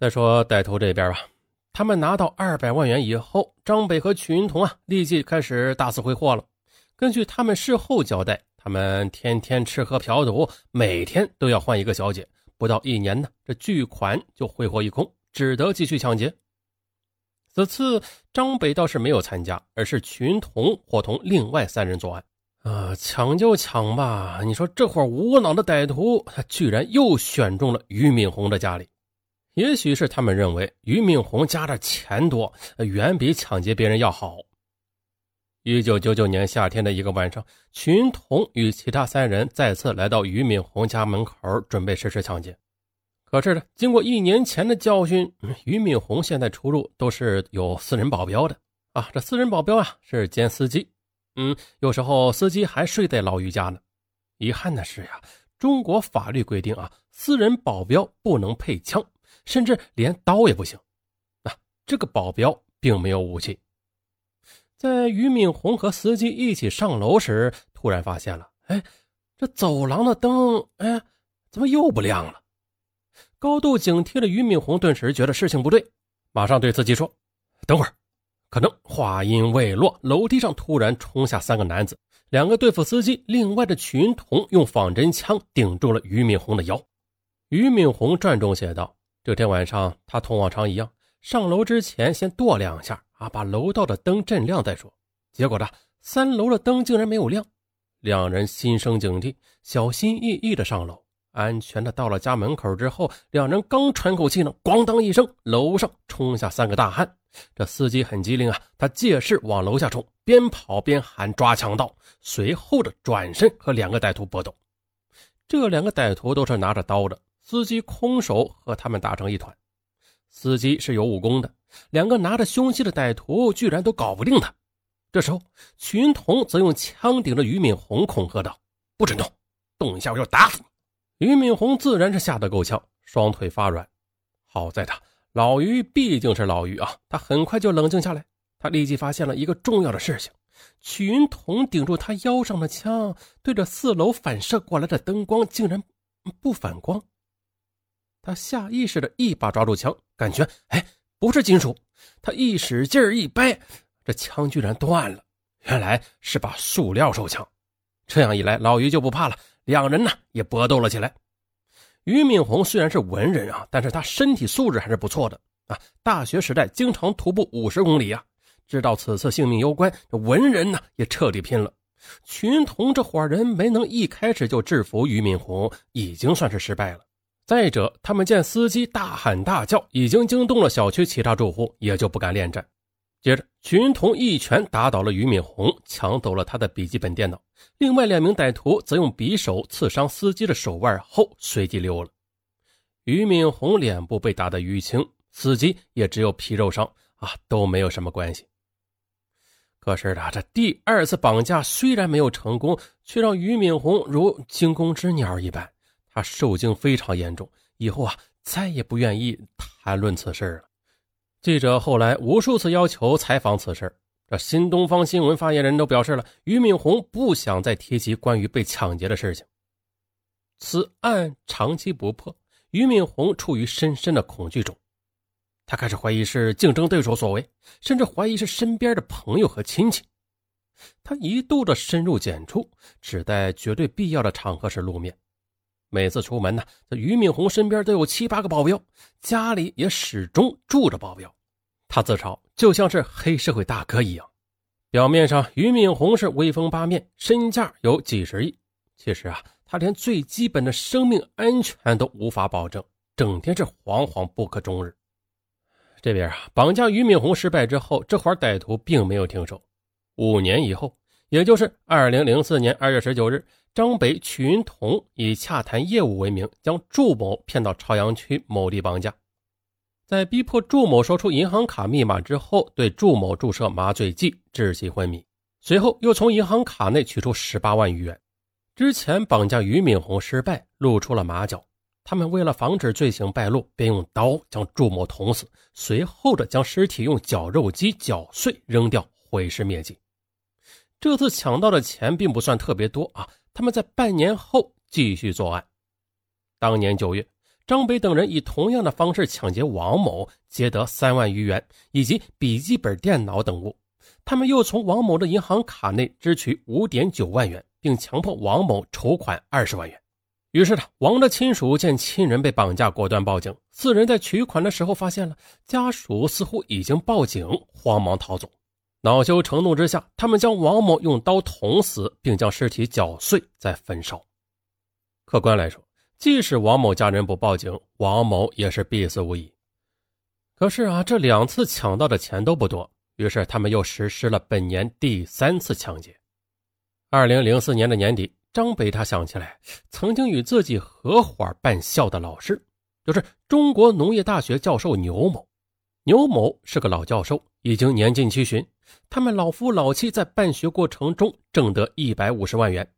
再说歹徒这边吧，他们拿到二百万元以后，张北和曲云彤啊，立即开始大肆挥霍了。根据他们事后交代，他们天天吃喝嫖赌，每天都要换一个小姐，不到一年呢，这巨款就挥霍一空，只得继续抢劫。此次张北倒是没有参加，而是曲云彤伙同另外三人作案。啊，抢就抢吧，你说这伙无脑的歹徒，他居然又选中了俞敏洪的家里。也许是他们认为俞敏洪家的钱多，远比抢劫别人要好。一九九九年夏天的一个晚上，群童与其他三人再次来到俞敏洪家门口，准备实施抢劫。可是呢，经过一年前的教训，俞敏洪现在出入都是有私人保镖的啊。这私人保镖啊，是兼司机，嗯，有时候司机还睡在老俞家呢。遗憾的是呀，中国法律规定啊，私人保镖不能配枪。甚至连刀也不行，啊，这个保镖并没有武器。在俞敏洪和司机一起上楼时，突然发现了，哎，这走廊的灯，哎，怎么又不亮了？高度警惕的俞敏洪顿时觉得事情不对，马上对司机说：“等会儿。”可能话音未落，楼梯上突然冲下三个男子，两个对付司机，另外的群童用仿真枪顶住了俞敏洪的腰。俞敏洪传中写道。这天晚上，他同往常一样上楼之前先跺两下啊，把楼道的灯震亮再说。结果呢，三楼的灯竟然没有亮，两人心生警惕，小心翼翼的上楼，安全的到了家门口之后，两人刚喘口气呢，咣当一声，楼上冲下三个大汉。这司机很机灵啊，他借势往楼下冲，边跑边喊抓强盗，随后的转身和两个歹徒搏斗。这两个歹徒都是拿着刀的。司机空手和他们打成一团，司机是有武功的，两个拿着凶器的歹徒居然都搞不定他。这时候，群童则用枪顶着俞敏洪恐吓道：“不准动，动一下我就打死你！”俞敏洪自然是吓得够呛，双腿发软。好在他老俞毕竟是老俞啊，他很快就冷静下来。他立即发现了一个重要的事情：群童顶住他腰上的枪，对着四楼反射过来的灯光竟然不反光。他下意识的一把抓住枪，感觉哎，不是金属。他一使劲一掰，这枪居然断了。原来是把塑料手枪。这样一来，老于就不怕了。两人呢也搏斗了起来。俞敏洪虽然是文人啊，但是他身体素质还是不错的啊。大学时代经常徒步五十公里啊，知道此次性命攸关，这文人呢也彻底拼了。群童这伙人没能一开始就制服俞敏洪，已经算是失败了。再者，他们见司机大喊大叫，已经惊动了小区其他住户，也就不敢恋战。接着，群童一拳打倒了俞敏洪，抢走了他的笔记本电脑。另外两名歹徒则用匕首刺伤司机的手腕后，随即溜了。俞敏洪脸部被打得淤青，司机也只有皮肉伤啊，都没有什么关系。可是啊，这第二次绑架虽然没有成功，却让俞敏洪如惊弓之鸟一般。他受惊非常严重，以后啊再也不愿意谈论此事了。记者后来无数次要求采访此事，这新东方新闻发言人都表示了，俞敏洪不想再提及关于被抢劫的事情。此案长期不破，俞敏洪处于深深的恐惧中，他开始怀疑是竞争对手所为，甚至怀疑是身边的朋友和亲戚。他一度的深入简出，只在绝对必要的场合时露面。每次出门呢，这俞敏洪身边都有七八个保镖，家里也始终住着保镖。他自嘲就像是黑社会大哥一样。表面上，俞敏洪是威风八面，身价有几十亿。其实啊，他连最基本的生命安全都无法保证，整天是惶惶不可终日。这边啊，绑架俞敏洪失败之后，这伙歹徒并没有停手。五年以后，也就是二零零四年二月十九日。张北、曲云彤以洽谈业务为名，将祝某骗到朝阳区某地绑架，在逼迫祝某说出银行卡密码之后，对祝某注射麻醉剂，窒息昏迷。随后又从银行卡内取出十八万余元。之前绑架俞敏洪失败，露出了马脚。他们为了防止罪行败露，便用刀将祝某捅死，随后的将尸体用绞肉机绞碎扔掉，毁尸灭迹。这次抢到的钱并不算特别多啊。他们在半年后继续作案。当年九月，张北等人以同样的方式抢劫王某，劫得三万余元以及笔记本电脑等物。他们又从王某的银行卡内支取五点九万元，并强迫王某筹款二十万元。于是呢，王的亲属见亲人被绑架，果断报警。四人在取款的时候发现了家属似乎已经报警，慌忙逃走。恼羞成怒之下，他们将王某用刀捅死，并将尸体绞碎再焚烧。客观来说，即使王某家人不报警，王某也是必死无疑。可是啊，这两次抢到的钱都不多，于是他们又实施了本年第三次抢劫。二零零四年的年底。张北他想起来，曾经与自己合伙办校的老师，就是中国农业大学教授牛某。牛某是个老教授，已经年近七旬。他们老夫老妻在办学过程中挣得一百五十万元。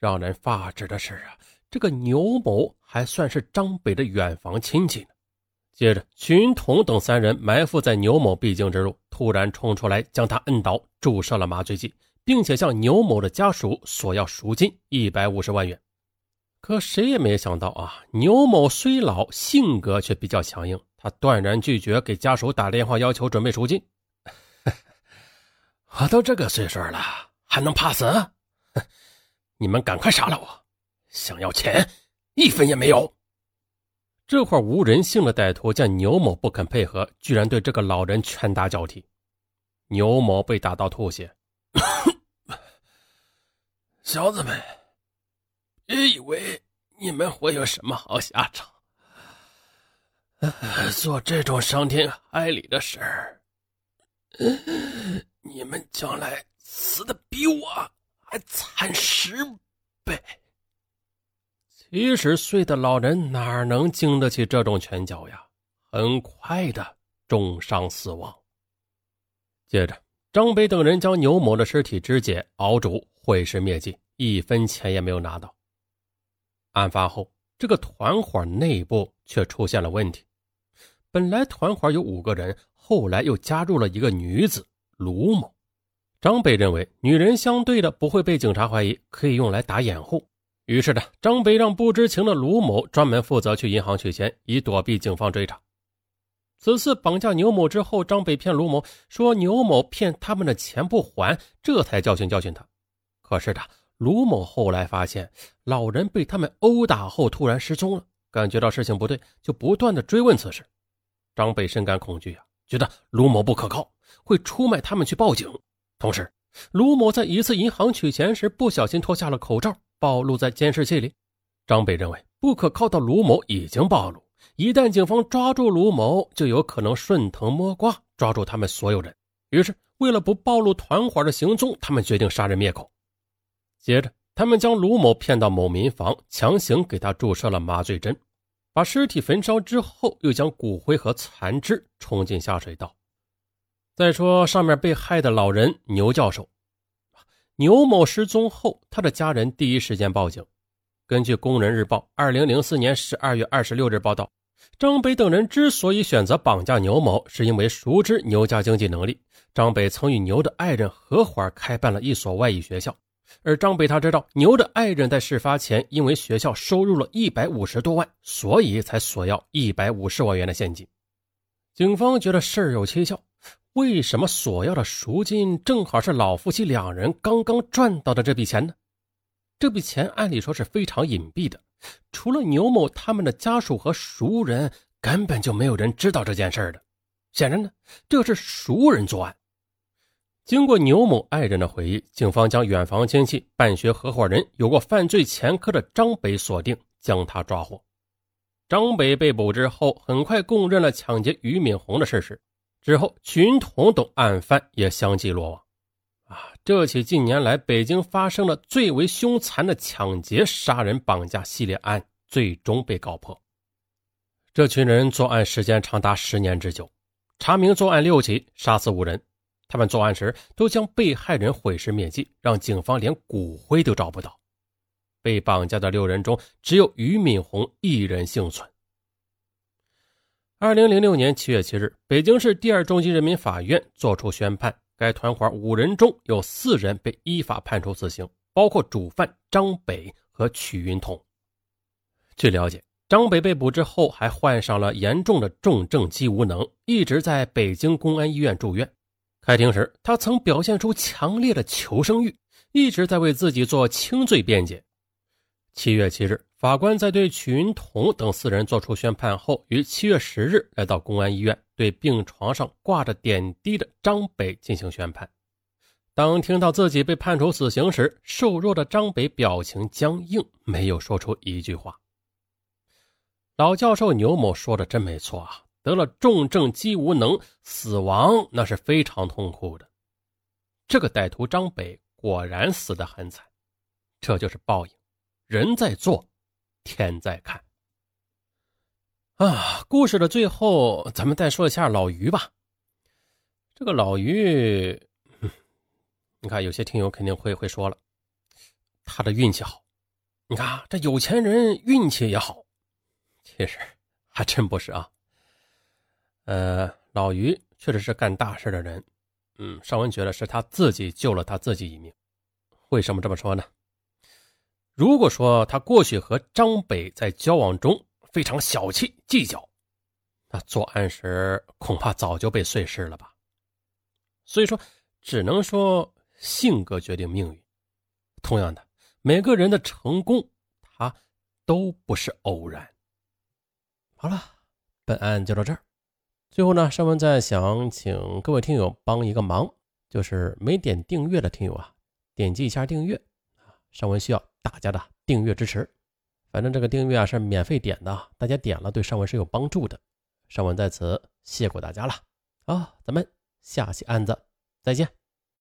让人发指的是啊，这个牛某还算是张北的远房亲戚呢。接着，群童等三人埋伏在牛某必经之路，突然冲出来，将他摁倒，注射了麻醉剂。并且向牛某的家属索要赎金一百五十万元，可谁也没想到啊，牛某虽老，性格却比较强硬，他断然拒绝给家属打电话要求准备赎金。我都这个岁数了，还能怕死？你们赶快杀了我！想要钱，一分也没有。这块无人性的歹徒见牛某不肯配合，居然对这个老人拳打脚踢，牛某被打到吐血。小子们，别以为你们会有什么好下场。做这种伤天害理的事儿，你们将来死的比我还惨十倍。七十岁的老人哪能经得起这种拳脚呀？很快的重伤死亡。接着。张北等人将牛某的尸体肢解、熬煮、毁尸灭迹，一分钱也没有拿到。案发后，这个团伙内部却出现了问题。本来团伙有五个人，后来又加入了一个女子卢某。张北认为，女人相对的不会被警察怀疑，可以用来打掩护。于是呢，张北让不知情的卢某专门负责去银行取钱，以躲避警方追查。此次绑架牛某之后，张北骗卢某说牛某骗他们的钱不还，这才教训教训他。可是的，卢某后来发现老人被他们殴打后突然失踪了，感觉到事情不对，就不断的追问此事。张北深感恐惧啊，觉得卢某不可靠，会出卖他们去报警。同时，卢某在一次银行取钱时不小心脱下了口罩，暴露在监视器里。张北认为不可靠的卢某已经暴露。一旦警方抓住卢某，就有可能顺藤摸瓜抓住他们所有人。于是，为了不暴露团伙的行踪，他们决定杀人灭口。接着，他们将卢某骗到某民房，强行给他注射了麻醉针，把尸体焚烧之后，又将骨灰和残肢冲进下水道。再说上面被害的老人牛教授，牛某失踪后，他的家人第一时间报警。根据《工人日报》二零零四年十二月二十六日报道。张北等人之所以选择绑架牛某，是因为熟知牛家经济能力。张北曾与牛的爱人合伙开办了一所外语学校，而张北他知道牛的爱人在事发前因为学校收入了一百五十多万，所以才索要一百五十万元的现金。警方觉得事儿有蹊跷，为什么索要的赎金正好是老夫妻两人刚刚赚到的这笔钱呢？这笔钱按理说是非常隐蔽的。除了牛某他们的家属和熟人，根本就没有人知道这件事的。显然呢，这是熟人作案。经过牛某爱人的回忆，警方将远房亲戚、办学合伙人、有过犯罪前科的张北锁定，将他抓获。张北被捕之后，很快供认了抢劫俞敏洪的事实。之后，群统等案犯也相继落网。啊，这起近年来北京发生的最为凶残的抢劫、杀人、绑架系列案，最终被告破。这群人作案时间长达十年之久，查明作案六起，杀死五人。他们作案时都将被害人毁尸灭迹，让警方连骨灰都找不到。被绑架的六人中，只有俞敏洪一人幸存。二零零六年七月七日，北京市第二中级人民法院作出宣判。该团伙五人中有四人被依法判处死刑，包括主犯张北和曲云彤。据了解，张北被捕之后，还患上了严重的重症肌无能，一直在北京公安医院住院。开庭时，他曾表现出强烈的求生欲，一直在为自己做轻罪辩解。七月七日，法官在对曲云彤等四人作出宣判后，于七月十日来到公安医院，对病床上挂着点滴的张北进行宣判。当听到自己被判处死刑时，瘦弱的张北表情僵硬，没有说出一句话。老教授牛某说的真没错啊，得了重症肌无能，死亡那是非常痛苦的。这个歹徒张北果然死得很惨，这就是报应，人在做，天在看。啊，故事的最后，咱们再说一下老于吧。这个老于，你看有些听友肯定会会说了，他的运气好。你看这有钱人运气也好。其实还真不是啊，呃，老于确实是干大事的人，嗯，尚文觉得是他自己救了他自己一命。为什么这么说呢？如果说他过去和张北在交往中非常小气计较，那作案时恐怕早就被碎尸了吧。所以说，只能说性格决定命运。同样的，每个人的成功，他都不是偶然。好了，本案就到这儿。最后呢，尚文再想请各位听友帮一个忙，就是没点订阅的听友啊，点击一下订阅啊。尚文需要大家的订阅支持，反正这个订阅啊是免费点的，大家点了对尚文是有帮助的。尚文在此谢过大家了。好，咱们下期案子再见。